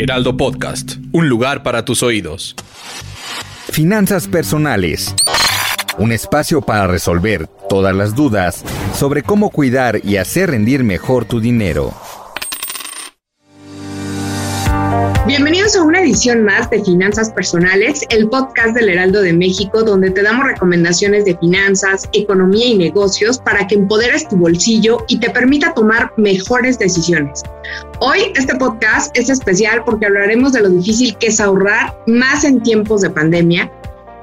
Heraldo Podcast, un lugar para tus oídos. Finanzas personales. Un espacio para resolver todas las dudas sobre cómo cuidar y hacer rendir mejor tu dinero. Bienvenidos a una edición más de Finanzas Personales, el podcast del Heraldo de México, donde te damos recomendaciones de finanzas, economía y negocios para que empoderes tu bolsillo y te permita tomar mejores decisiones. Hoy este podcast es especial porque hablaremos de lo difícil que es ahorrar más en tiempos de pandemia.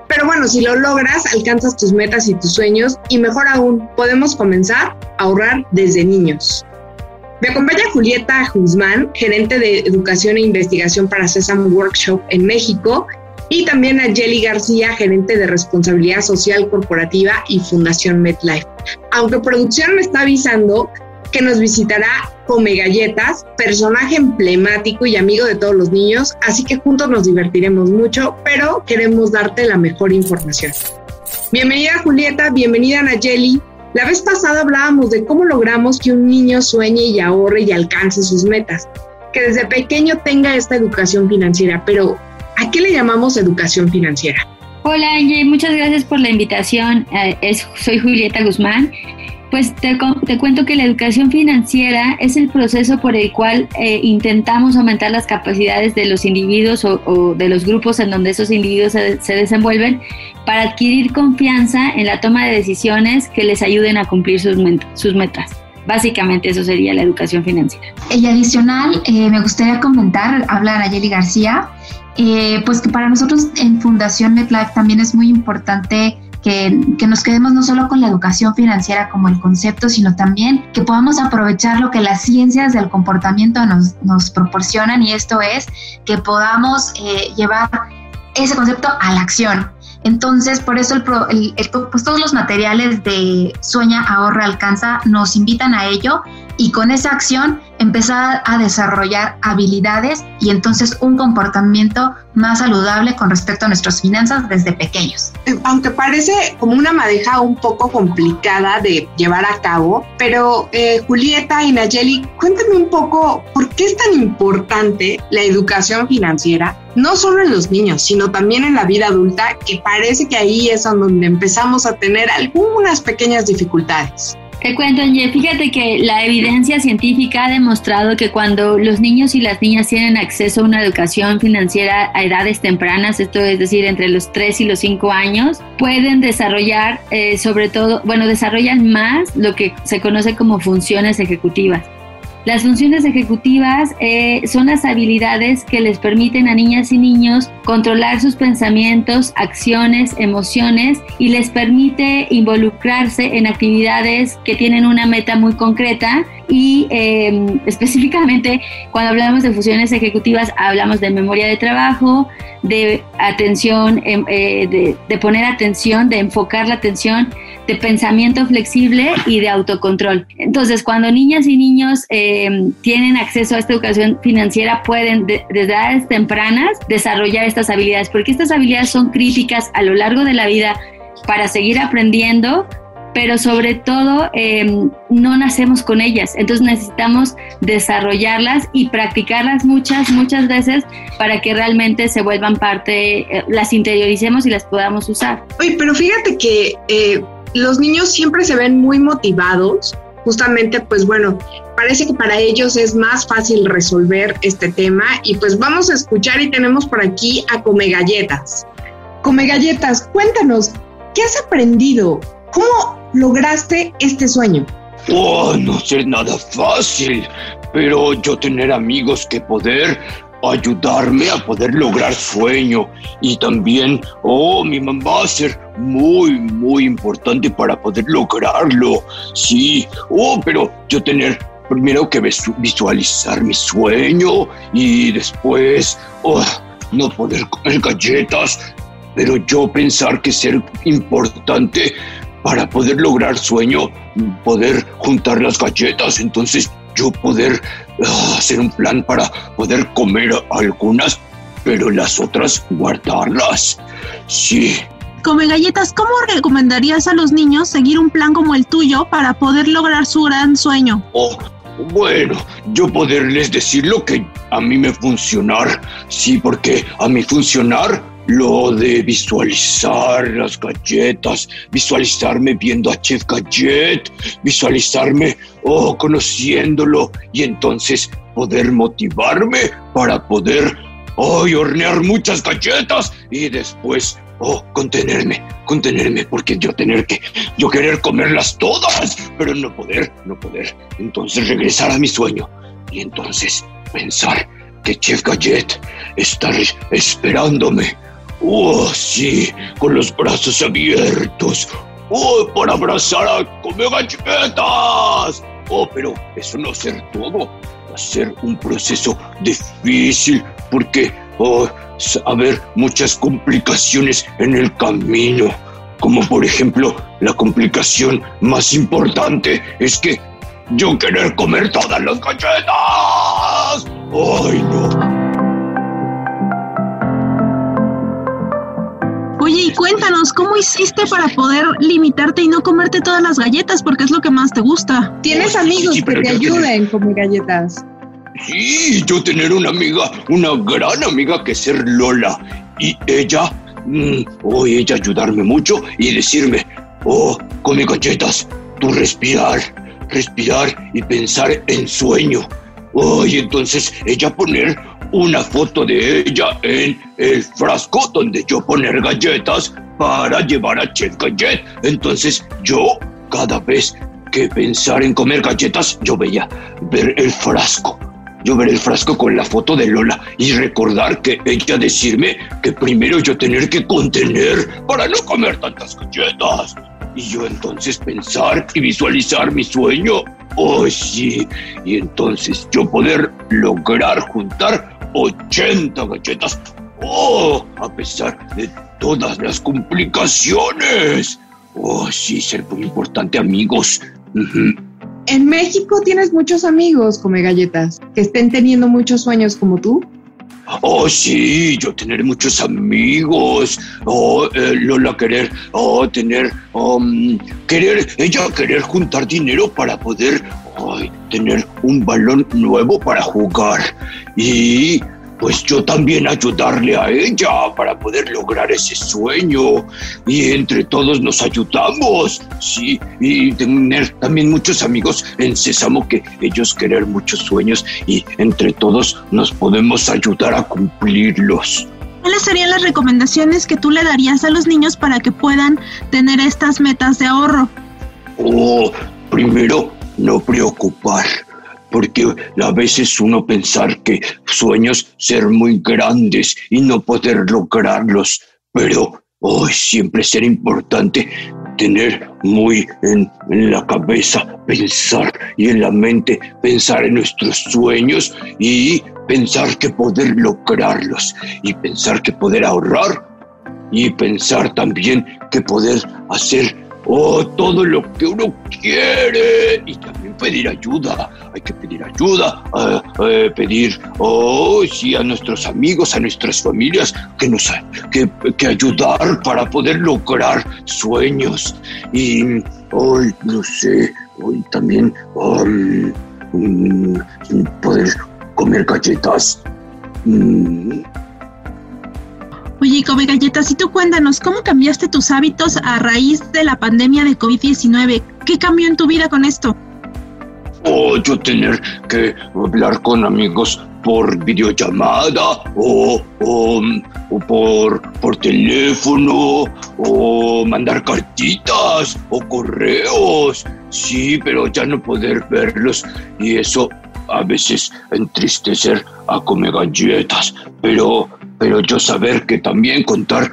Pero bueno, si lo logras, alcanzas tus metas y tus sueños y mejor aún, podemos comenzar a ahorrar desde niños. Me acompaña Julieta Guzmán, gerente de Educación e Investigación para Sesam Workshop en México, y también a Jelly García, gerente de Responsabilidad Social Corporativa y Fundación MedLife. Aunque producción me está avisando que nos visitará Come Galletas, personaje emblemático y amigo de todos los niños, así que juntos nos divertiremos mucho, pero queremos darte la mejor información. Bienvenida Julieta, bienvenida Nayeli. La vez pasada hablábamos de cómo logramos que un niño sueñe y ahorre y alcance sus metas, que desde pequeño tenga esta educación financiera, pero ¿a qué le llamamos educación financiera? Hola Angie, muchas gracias por la invitación. Eh, soy Julieta Guzmán. Pues te, te, cuento que la educación financiera es el proceso por el cual eh, intentamos aumentar las capacidades de los individuos o, de los grupos en donde esos individuos se, se, desenvuelven para adquirir confianza en la toma de decisiones que les ayuden a cumplir sus, sus metas. Básicamente eso sería la educación financiera. Y adicional, eh, me gustaría comentar, habla Nayeli García, eh, pues que para nosotros en Fundación MetLife también es muy importante que, nos quedemos no solo con la educación financiera como el concepto, sino también que podamos aprovechar lo que las ciencias del comportamiento nos, nos proporcionan y esto es que podamos eh, llevar ese concepto a la acción. Entonces, por eso el, pues todos los materiales de Sueña, Ahorra, Alcanza nos invitan a ello y con esa acción empezar a desarrollar habilidades y entonces un comportamiento más saludable con respecto a nuestras finanzas desde pequeños. Aunque parece como una madeja un poco complicada de llevar a cabo, pero eh, Julieta y Nayeli, cuéntame un poco por qué es tan importante la educación financiera, no solo en los niños, sino también en la vida adulta, que parece que ahí es donde empezamos a tener algunas pequeñas dificultades. Te cuento, Angie, fíjate que la evidencia científica ha demostrado que cuando los niños y las niñas tienen acceso a una educación financiera a edades tempranas, esto es decir, entre los 3 y los 5 años, pueden desarrollar, eh, sobre todo, bueno, desarrollan más lo que se conoce como funciones ejecutivas. Las funciones ejecutivas eh, son las habilidades que les permiten a niñas y niños controlar sus pensamientos, acciones, emociones y les permite involucrarse en actividades que tienen una meta muy concreta y eh, específicamente cuando hablamos de funciones ejecutivas hablamos de memoria de trabajo, de atención, eh, de, poner atención, de enfocar la atención, de pensamiento flexible y de autocontrol. Entonces, cuando niñas y niños eh, tienen acceso a esta educación financiera, pueden de, desde edades tempranas desarrollar estas habilidades, porque estas habilidades son críticas a lo largo de la vida para seguir aprendiendo, pero sobre todo eh, no nacemos con ellas. Entonces necesitamos desarrollarlas y practicarlas muchas, muchas veces para que realmente se vuelvan parte, eh, las interioricemos y las podamos usar. Oye, pero fíjate que eh, los niños siempre se ven muy motivados, justamente pues bueno, parece que para ellos es más fácil resolver este tema y pues vamos a escuchar y tenemos por aquí a Come Galletas. Come Galletas, cuéntanos, ¿qué has aprendido? ¿Cómo lograste este sueño? Oh, no ser nada fácil, pero yo tener amigos que poder ayudarme a poder lograr sueño y también, oh, mi mamá va a ser muy, muy importante para poder lograrlo. Sí, oh, pero yo tener primero que visualizar mi sueño y después oh, no poder comer galletas, pero yo pensar que ser importante para poder lograr sueño, poder juntar las galletas, entonces yo poder ah, hacer un plan para poder comer algunas, pero las otras guardarlas. Sí. Come galletas, ¿cómo recomendarías a los niños seguir un plan como el tuyo para poder lograr su gran sueño? Oh, bueno, yo poderles decir lo que a mí me funcionar. Sí, porque a mí funcionar lo de visualizar las galletas, visualizarme viendo a Chef Gallet, visualizarme oh, conociéndolo y entonces poder motivarme para poder oh, hornear muchas galletas y después oh, contenerme, contenerme, porque yo tener que, yo querer comerlas todas, pero no poder, no poder. Entonces regresar a mi sueño y entonces pensar que Chef Gallet está esperándome ¡Oh, sí! Con los brazos abiertos. ¡Oh, para abrazar a Come Galletas! Oh, pero eso no ser todo. Va a ser un proceso difícil porque oh, a haber muchas complicaciones en el camino. Como por ejemplo, la complicación más importante es que yo querer comer todas las galletas. ¡Ay, no! Cuéntanos, ¿cómo hiciste para poder limitarte y no comerte todas las galletas? Porque es lo que más te gusta. ¿Tienes amigos que te ayuden a comer galletas? Sí, yo tener una amiga, una gran amiga que ser Lola. Y ella, mm, oh, ella ayudarme mucho y decirme, oh, come galletas, tú respirar, respirar y pensar en sueño. Oh, y entonces ella poner una foto de ella en el frasco donde yo poner galletas para llevar a Chef Gallet. Entonces yo, cada vez que pensar en comer galletas, yo veía ver el frasco. Yo ver el frasco con la foto de Lola y recordar que ella decirme que primero yo tener que contener para no comer tantas galletas. Y yo entonces pensar y visualizar mi sueño. Oh, sí. Y entonces yo poder lograr juntar 80 galletas. ¡Oh! A pesar de todas las complicaciones. Oh, sí, ser muy importante, amigos. En México tienes muchos amigos, come galletas, que estén teniendo muchos sueños como tú. Oh, sí, yo tener muchos amigos. Oh, eh, Lola querer, oh, tener, um, querer, ella querer juntar dinero para poder tener un balón nuevo para jugar. Y pues yo también ayudarle a ella para poder lograr ese sueño. Y entre todos nos ayudamos, sí. Y tener también muchos amigos en Sésamo que ellos querer muchos sueños y entre todos nos podemos ayudar a cumplirlos. ¿Cuáles serían las recomendaciones que tú le darías a los niños para que puedan tener estas metas de ahorro? Oh, primero, no preocupar porque a veces uno pensar que sueños ser muy grandes y no poder lograrlos, pero hoy siempre ser importante tener muy en, en, la cabeza pensar y en la mente pensar en nuestros sueños y pensar que poder lograrlos y pensar que poder ahorrar y pensar también que poder hacer oh, todo lo que uno quiere y también pedir ayuda. Hay que pedir ayuda, uh, pedir, oh, sí, a nuestros amigos, a nuestras familias que nos que, que ayudar para poder lograr sueños y hoy no sé, hoy también um, poder comer galletas. Mm, Oye, come galletas, y tú cuéntanos, ¿cómo cambiaste tus hábitos a raíz de la pandemia de COVID-19? ¿Qué cambió en tu vida con esto? Oh, yo tener que hablar con amigos por videollamada o, o, por, por teléfono o mandar cartitas o correos. Sí, pero ya no poder verlos y eso a veces entristecer a comer galletas. Pero pero yo saber que también contar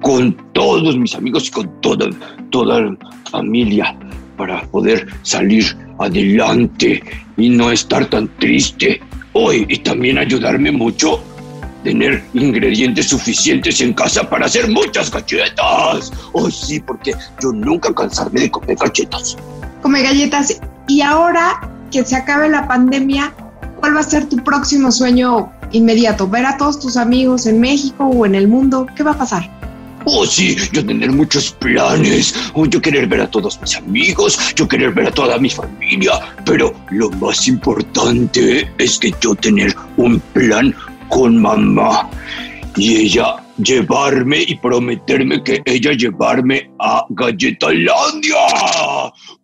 con todos mis amigos y con toda, toda la familia para poder salir adelante y no estar tan triste. Hoy y también ayudarme mucho tener ingredientes suficientes en casa para hacer muchas galletas. Oh, sí, porque yo nunca cansarme de comer galletas. Come galletas. Y ahora que se acabe la pandemia, ¿cuál va a ser tu próximo sueño inmediato? ¿Ver a todos tus amigos en México o en el mundo? ¿Qué va a pasar? Oh, sí, yo tener muchos planes. Oh, yo querer ver a todos mis amigos, yo querer ver a toda mi familia. Pero lo más importante es que yo tener un plan con mamá. Y ella llevarme y prometerme que ella llevarme a Galletalandia,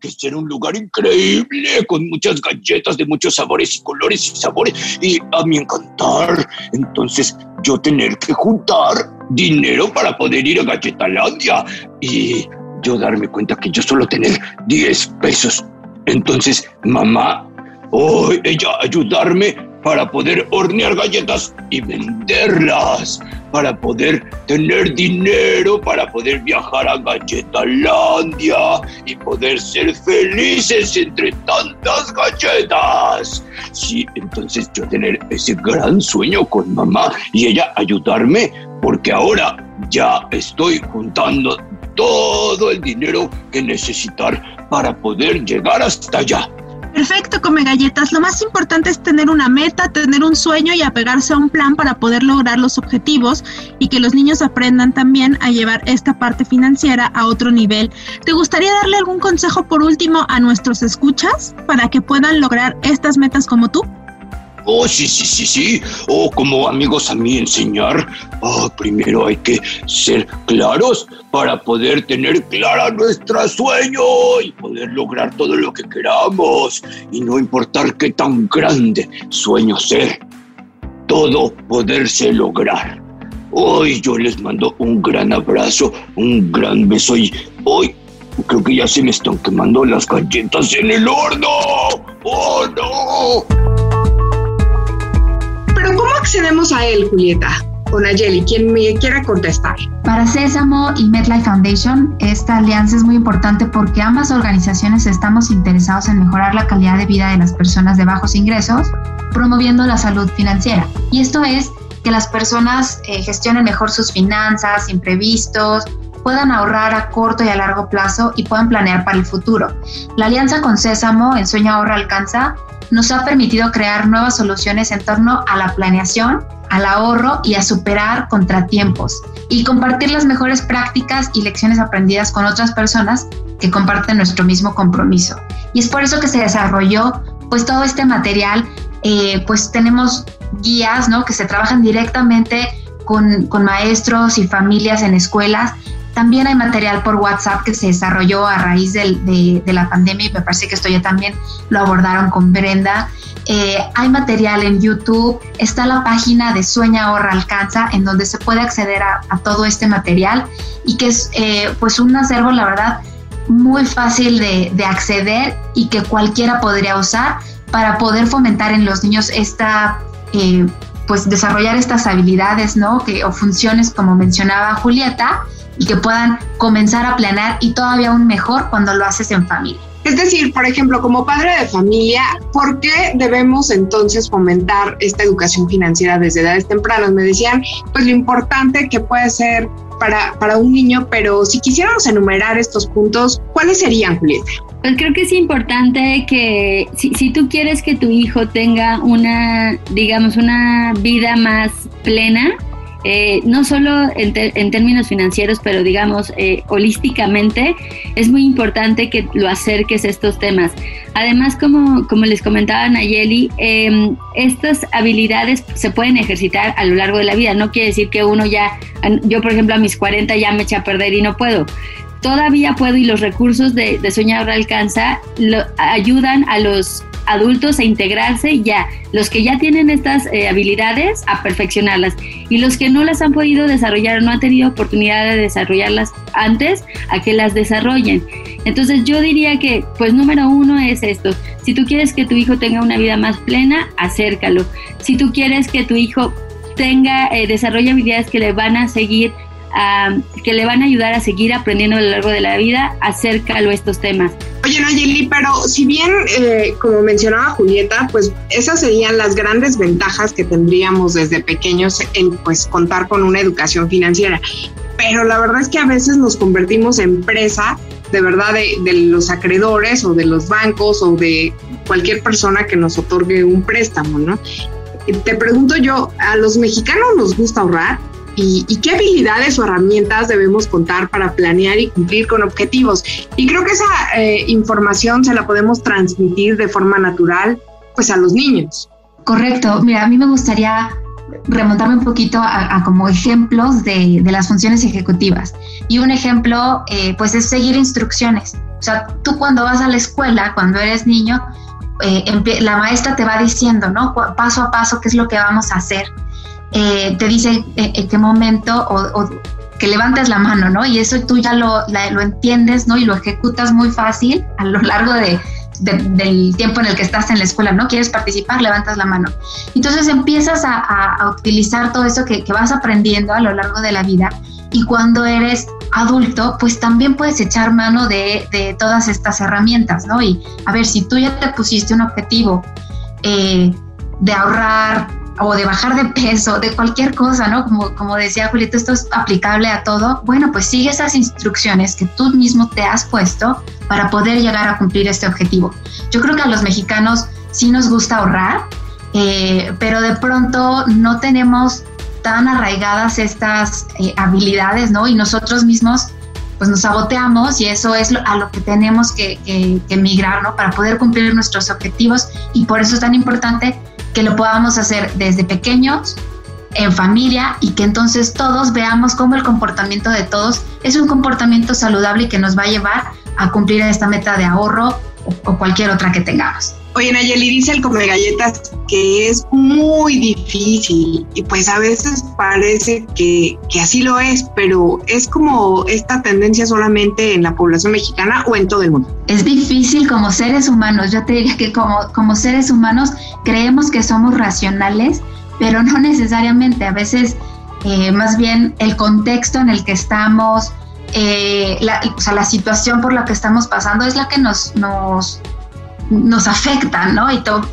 que será un lugar increíble con muchas galletas de muchos sabores y colores y sabores y a mi encantar. Entonces yo tener que juntar dinero para poder ir a Galletalandia y yo darme cuenta que yo solo tener 10 pesos. Entonces mamá, oh, ella ayudarme para poder hornear galletas y venderlas, para poder tener dinero, para poder viajar a Galletalandia y poder ser felices entre tantas galletas. Sí, entonces yo tener ese gran sueño con mamá y ella ayudarme, porque ahora ya estoy juntando todo el dinero que necesitar para poder llegar hasta allá. Perfecto, come galletas. Lo más importante es tener una meta, tener un sueño y apegarse a un plan para poder lograr los objetivos y que los niños aprendan también a llevar esta parte financiera a otro nivel. ¿Te gustaría darle algún consejo por último a nuestros escuchas para que puedan lograr estas metas como tú? Oh, sí, sí, sí, sí. Oh, como amigos a mí enseñar. Oh, primero hay que ser claros para poder tener clara nuestra sueño y poder lograr todo lo que queramos. Y no importar qué tan grande sueño ser, todo poderse lograr. Hoy yo les mando un gran abrazo, un gran beso y hoy creo que ya se me están quemando las galletas en el horno. ¡Oh, no! ¿Cómo accedemos a él, Julieta? Con Ayeli, quien me quiera contestar. Para Sésamo y MedLife Foundation, esta alianza es muy importante porque ambas organizaciones estamos interesados en mejorar la calidad de vida de las personas de bajos ingresos, promoviendo la salud financiera. Y esto es que las personas eh, gestionen mejor sus finanzas, imprevistos, puedan ahorrar a corto y a largo plazo y puedan planear para el futuro. La alianza con Sésamo, en Sueño Ahorra Alcanza, nos ha permitido crear nuevas soluciones en torno a la planeación, al ahorro y a superar contratiempos y compartir las mejores prácticas y lecciones aprendidas con otras personas que comparten nuestro mismo compromiso. Y es por eso que se desarrolló pues todo este material, eh, pues tenemos guías ¿no? que se trabajan directamente con, con maestros y familias en escuelas también hay material por WhatsApp que se desarrolló a raíz de, la pandemia y me parece que esto ya también lo abordaron con Brenda. Eh, hay material en YouTube, está la página de Sueña Ahorra Alcanza en donde se puede acceder a, todo este material y que es eh, pues un acervo, la verdad, muy fácil de, acceder y que cualquiera podría usar para poder fomentar en los niños esta... Eh, pues desarrollar estas habilidades, ¿no? Que, o funciones como mencionaba Julieta, y que puedan comenzar a planear y todavía aún mejor cuando lo haces en familia. Es decir, por ejemplo, como padre de familia, ¿por qué debemos entonces fomentar esta educación financiera desde edades tempranas? Me decían, pues lo importante que puede ser para, para un niño, pero si quisiéramos enumerar estos puntos, ¿cuáles serían, Julieta? Pues creo que es importante que si, si tú quieres que tu hijo tenga una, digamos, una vida más plena, eh, no solo en, términos financieros, pero digamos eh, holísticamente, es muy importante que lo acerques a estos temas. Además, como, les comentaba Nayeli, em, estas habilidades se pueden ejercitar a lo largo de la vida. No quiere decir que uno ya, yo por ejemplo a mis 40 ya me eché a perder y no puedo todavía puedo y los recursos de, de Alcanza lo, ayudan a los adultos a integrarse ya, los que ya tienen estas eh, habilidades a perfeccionarlas y los que no las han podido desarrollar o no han tenido oportunidad de desarrollarlas antes, a que las desarrollen. Entonces yo diría que, pues número uno es esto, si tú quieres que tu hijo tenga una vida más plena, acércalo. Si tú quieres que tu hijo tenga, eh, desarrolle habilidades que le van a seguir que le van a ayudar a seguir aprendiendo a lo largo de la vida, acércalo a estos temas. Oye, Nayeli, pero si bien, eh, como mencionaba Julieta, pues esas serían las grandes ventajas que tendríamos desde pequeños en pues contar con una educación financiera. Pero la verdad es que a veces nos convertimos en presa de verdad de, de los acreedores o de los bancos o de cualquier persona que nos otorgue un préstamo, ¿no? Te pregunto yo, ¿a los mexicanos nos gusta ahorrar? Y, qué habilidades o herramientas debemos contar para planear y cumplir con objetivos. Y creo que esa eh, información se la podemos transmitir de forma natural pues a los niños. Correcto. Mira, a mí me gustaría remontarme un poquito a, como ejemplos de, las funciones ejecutivas. Y un ejemplo, eh, pues, es seguir instrucciones. O sea, tú cuando vas a la escuela, cuando eres niño, eh, la maestra te va diciendo, ¿no? Paso a paso, qué es lo que vamos a hacer. Eh, te dice en qué momento o, que levantes la mano, ¿no? Y eso tú ya lo, lo entiendes, ¿no? Y lo ejecutas muy fácil a lo largo de, del tiempo en el que estás en la escuela, ¿no? ¿Quieres participar? Levantas la mano. Entonces empiezas a, a, utilizar todo eso que, que, vas aprendiendo a lo largo de la vida y cuando eres adulto, pues también puedes echar mano de, de todas estas herramientas, ¿no? Y a ver, si tú ya te pusiste un objetivo eh, de ahorrar, o de bajar de peso, de cualquier cosa, ¿no? Como, como decía Julieta, esto es aplicable a todo. Bueno, pues sigue esas instrucciones que tú mismo te has puesto para poder llegar a cumplir este objetivo. Yo creo que a los mexicanos sí nos gusta ahorrar, eh, pero de pronto no tenemos tan arraigadas estas eh, habilidades, ¿no? Y nosotros mismos pues nos saboteamos y eso es a lo que tenemos que, que, que migrar, ¿no? Para poder cumplir nuestros objetivos y por eso es tan importante que lo podamos hacer desde pequeños, en familia y que entonces todos veamos cómo el comportamiento de todos es un comportamiento saludable y que nos va a llevar a cumplir esta meta de ahorro o, cualquier otra que tengamos. Oye, Nayeli dice el comer galletas que es muy difícil y pues a veces parece que, que, así lo es, pero es como esta tendencia solamente en la población mexicana o en todo el mundo. Es difícil como seres humanos, yo te diría que como, como seres humanos creemos que somos racionales, pero no necesariamente, a veces eh, más bien el contexto en el que estamos, eh, la, o sea, la situación por la que estamos pasando es la que nos, nos, nos afecta, ¿no? Y, todo,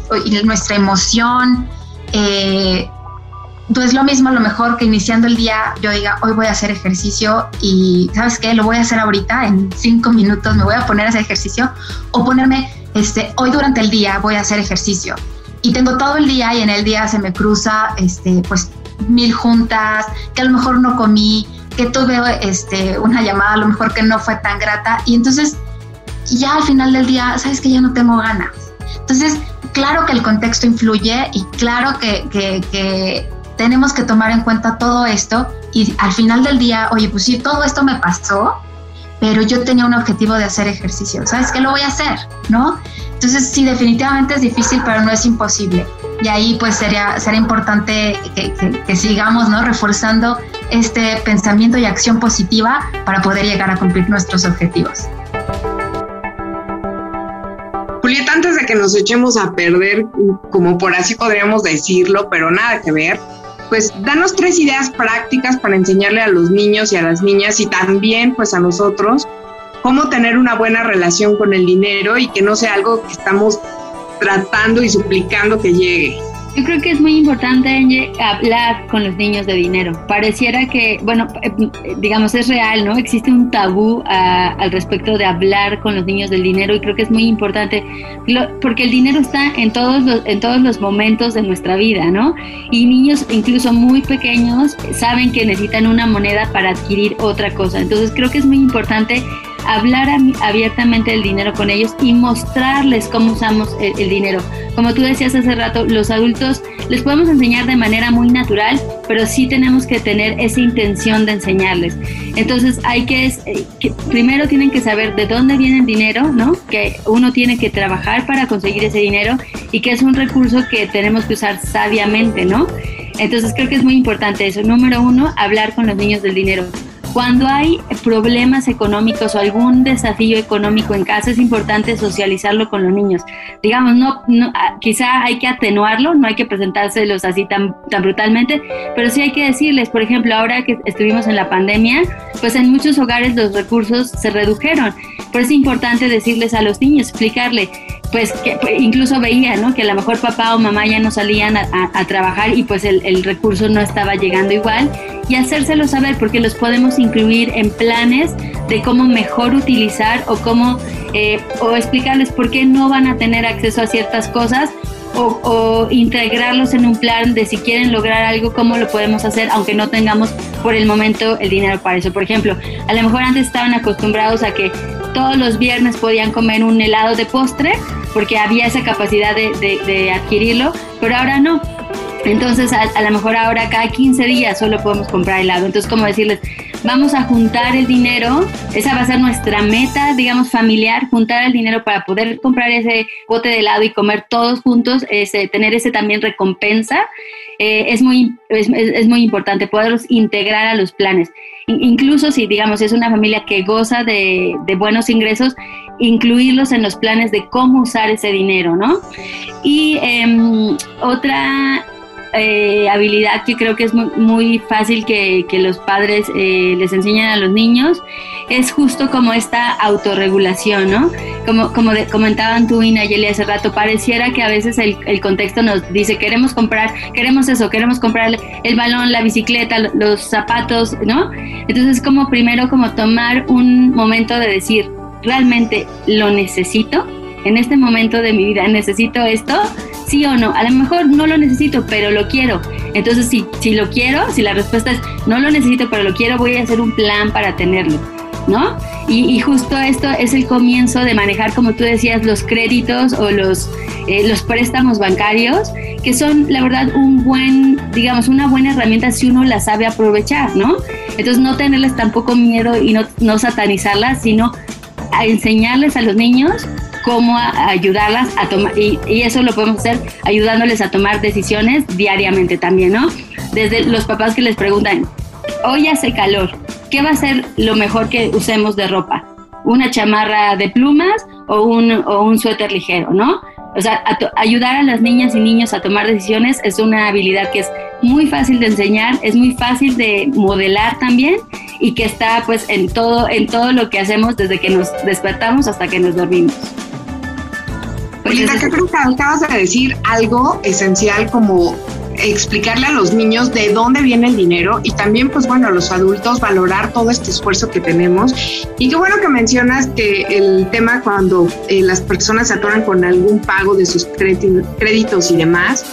nuestra emoción. Eh, es lo mismo a lo mejor que iniciando el día yo diga, hoy voy a hacer ejercicio y ¿sabes qué? Lo voy a hacer ahorita, en cinco minutos me voy a poner a hacer ejercicio o ponerme, este, hoy durante el día voy a hacer ejercicio y tengo todo el día y en el día se me cruza, este, pues mil juntas, que a lo mejor no comí, que tuve este, una llamada a lo mejor que no fue tan grata y entonces ya al final del día, sabes que ya no tengo ganas. Entonces, claro que el contexto influye y claro que, que, que tenemos que tomar en cuenta todo esto y al final del día, oye, pues sí, todo esto me pasó, pero yo tenía un objetivo de hacer ejercicio, ¿sabes qué lo voy a hacer? ¿No? Entonces, sí, definitivamente es difícil, pero no es imposible. Y ahí pues sería, sería importante que, que, sigamos ¿no? reforzando este pensamiento y acción positiva para poder llegar a cumplir nuestros objetivos. Julieta, antes de que nos echemos a perder, como por así podríamos decirlo, pero nada que ver, pues danos tres ideas prácticas para enseñarle a los niños y a las niñas y también pues a nosotros cómo tener una buena relación con el dinero y que no sea algo que estamos tratando y suplicando que llegue. Yo creo que es muy importante hablar con los niños de dinero. Pareciera que, bueno, eh, digamos, es real, ¿no? Existe un tabú ah, al respecto de hablar con los niños del dinero y creo que es muy importante porque el dinero está en todos los, en todos los momentos de nuestra vida, ¿no? Y niños incluso muy pequeños saben que necesitan una moneda para adquirir otra cosa. Entonces creo que es muy importante hablar abiertamente del dinero con ellos y mostrarles cómo usamos el, dinero. Como tú decías hace rato, los adultos les podemos enseñar de manera muy natural, pero sí tenemos que tener esa intención de enseñarles. Entonces hay que, eh, que primero tienen que saber de dónde viene el dinero, ¿no? Que uno tiene que trabajar para conseguir ese dinero y que es un recurso que tenemos que usar sabiamente, ¿no? Entonces creo que es muy importante eso. Número uno, hablar con los niños del dinero. Cuando hay problemas económicos o algún desafío económico en casa, es importante socializarlo con los niños. Digamos, no, ah, quizá hay que atenuarlo, no hay que presentárselos así tan, tan brutalmente, pero sí hay que decirles, por ejemplo, ahora que estuvimos en la pandemia, pues en muchos hogares los recursos se redujeron. Pero es importante decirles a los niños, explicarle, pues que pues, incluso veía, ¿no? Que a lo mejor papá o mamá ya no salían a, trabajar y pues el, el, recurso no estaba llegando igual y hacérselo saber porque los podemos incluir en planes de cómo mejor utilizar o cómo eh, o explicarles por qué no van a tener acceso a ciertas cosas o, o, integrarlos en un plan de si quieren lograr algo, cómo lo podemos hacer, aunque no tengamos por el momento el dinero para eso. Por ejemplo, a lo mejor antes estaban acostumbrados a que todos los viernes podían comer un helado de postre porque había esa capacidad de, adquirirlo, pero ahora no. Entonces, a, lo mejor ahora cada 15 días solo podemos comprar helado. Entonces, como decirles, vamos a juntar el dinero, esa va a ser nuestra meta, digamos, familiar, juntar el dinero para poder comprar ese bote de helado y comer todos juntos, ese, tener ese también recompensa. Eh, es, muy, es, es, muy importante poderlos integrar a los planes. Incluso si, digamos, es una familia que goza de, buenos ingresos, incluirlos en los planes de cómo usar ese dinero, ¿no? Y em, otra eh, habilidad que creo que es muy, fácil que, los padres eh, les enseñan a los niños es justo como esta autorregulación, ¿no? Como, como comentaban tú y Nayeli hace rato, pareciera que a veces el, el, contexto nos dice queremos comprar, queremos eso, queremos comprar el balón, la bicicleta, los zapatos, ¿no? Entonces como primero como tomar un momento de decir, ¿realmente lo necesito? En este momento de mi vida, ¿necesito esto? Sí o no. A lo mejor no lo necesito, pero lo quiero. Entonces, si, si lo quiero, si la respuesta es no lo necesito, pero lo quiero, voy a hacer un plan para tenerlo. ¿No? Y, justo esto es el comienzo de manejar, como tú decías, los créditos o los, eh, los préstamos bancarios, que son, la verdad, un buen, digamos, una buena herramienta si uno la sabe aprovechar, ¿no? Entonces, no tenerles tampoco miedo y no, no satanizarlas, sino enseñarles a los niños cómo ayudarlas a tomar, y, eso lo podemos hacer ayudándoles a tomar decisiones diariamente también, ¿no? Desde los papás que les preguntan, hoy hace calor, ¿qué va a ser lo mejor que usemos de ropa? ¿Una chamarra de plumas o un, o un suéter ligero, no? O sea, ayudar a las niñas y niños a tomar decisiones es una habilidad que es muy fácil de enseñar, es muy fácil de modelar también y que está pues en todo, en todo lo que hacemos desde que nos despertamos hasta que nos dormimos. Oye, que creo que acabas de decir algo esencial como explicarle a los niños de dónde viene el dinero y también, pues bueno, a los adultos valorar todo este esfuerzo que tenemos. Y qué bueno que mencionas que el tema cuando eh, las personas se atoran con algún pago de sus créditos y demás,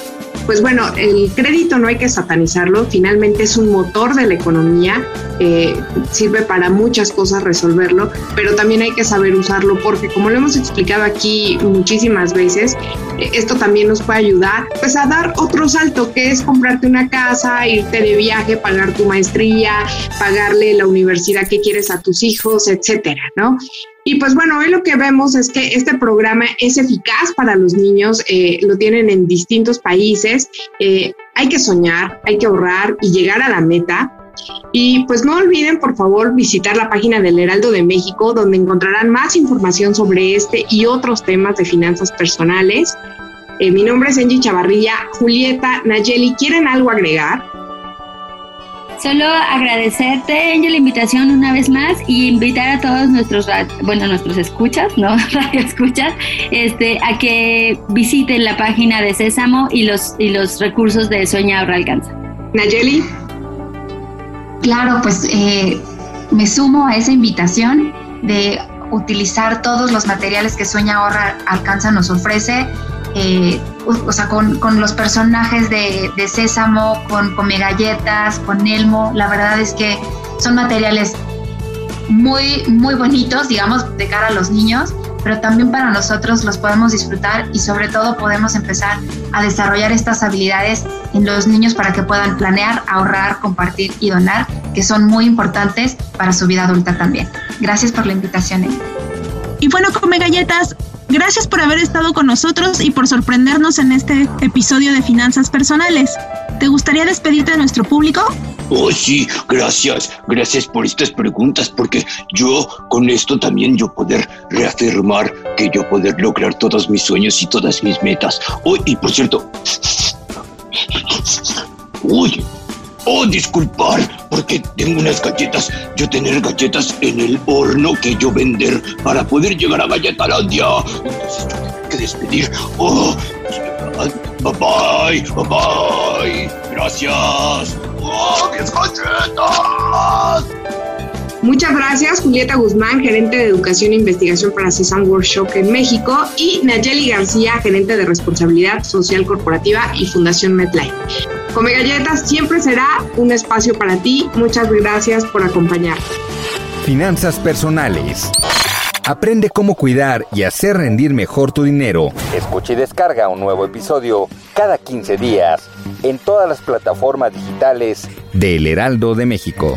pues bueno, el crédito no hay que satanizarlo, finalmente es un motor de la economía, eh, sirve para muchas cosas resolverlo, pero también hay que saber usarlo porque como lo hemos explicado aquí muchísimas veces, eh, esto también nos puede ayudar pues a dar otro salto, que es comprarte una casa, irte de viaje, pagar tu maestría, pagarle la universidad que quieres a tus hijos, etcétera, ¿no? Y pues bueno, hoy lo que vemos es que este programa es eficaz para los niños, eh, lo tienen en distintos países, hay que soñar, hay que ahorrar y llegar a la meta. Y pues no olviden, por favor, visitar la página del Heraldo de México, donde encontrarán más información sobre este y otros temas de finanzas personales. Eh, mi nombre es Angie Chavarrilla. Julieta, Nayeli, ¿quieren algo agregar? Solo agradecerte, Angel, la invitación una vez más y invitar a todos nuestros, bueno, nuestros escuchas, ¿no? Radio escuchas, este, a que visiten la página de Sésamo y los, y los recursos de Sueña Ahorra Alcanza. Nayeli. Claro, pues eh, me sumo a esa invitación de utilizar todos los materiales que Sueña Ahorra Alcanza nos ofrece eh, o sea, con, los personajes de, Sésamo, con Come con Elmo, la verdad es que son materiales muy, muy bonitos, digamos, de cara a los niños, pero también para nosotros los podemos disfrutar y sobre todo podemos empezar a desarrollar estas habilidades en los niños para que puedan planear, ahorrar, compartir y donar, que son muy importantes para su vida adulta también. Gracias por la invitación. Y bueno, come galletas, Gracias por haber estado con nosotros y por sorprendernos en este episodio de Finanzas Personales. ¿Te gustaría despedirte de nuestro público? Oh, sí, gracias, gracias por estas preguntas, porque yo con esto también yo poder reafirmar que yo poder lograr todos mis sueños y todas mis metas. Oh, y por cierto, uy, oh, disculpar, porque tengo unas galletas, yo tener galletas en el horno que yo vender para poder llegar a Galletalandia. Entonces yo tengo que despedir. Oh, bye bye, bye bye. Gracias. ¡Oh, mis galletas! Muchas gracias, Julieta Guzmán, gerente de Educación e Investigación para CESAM Workshop en México, y Nayeli García, gerente de Responsabilidad Social Corporativa y Fundación MedLife. Come Galletas siempre será un espacio para ti. Muchas gracias por acompañarnos. Finanzas personales. Aprende cómo cuidar y hacer rendir mejor tu dinero. Escucha y descarga un nuevo episodio cada 15 días en todas las plataformas digitales de El Heraldo de México.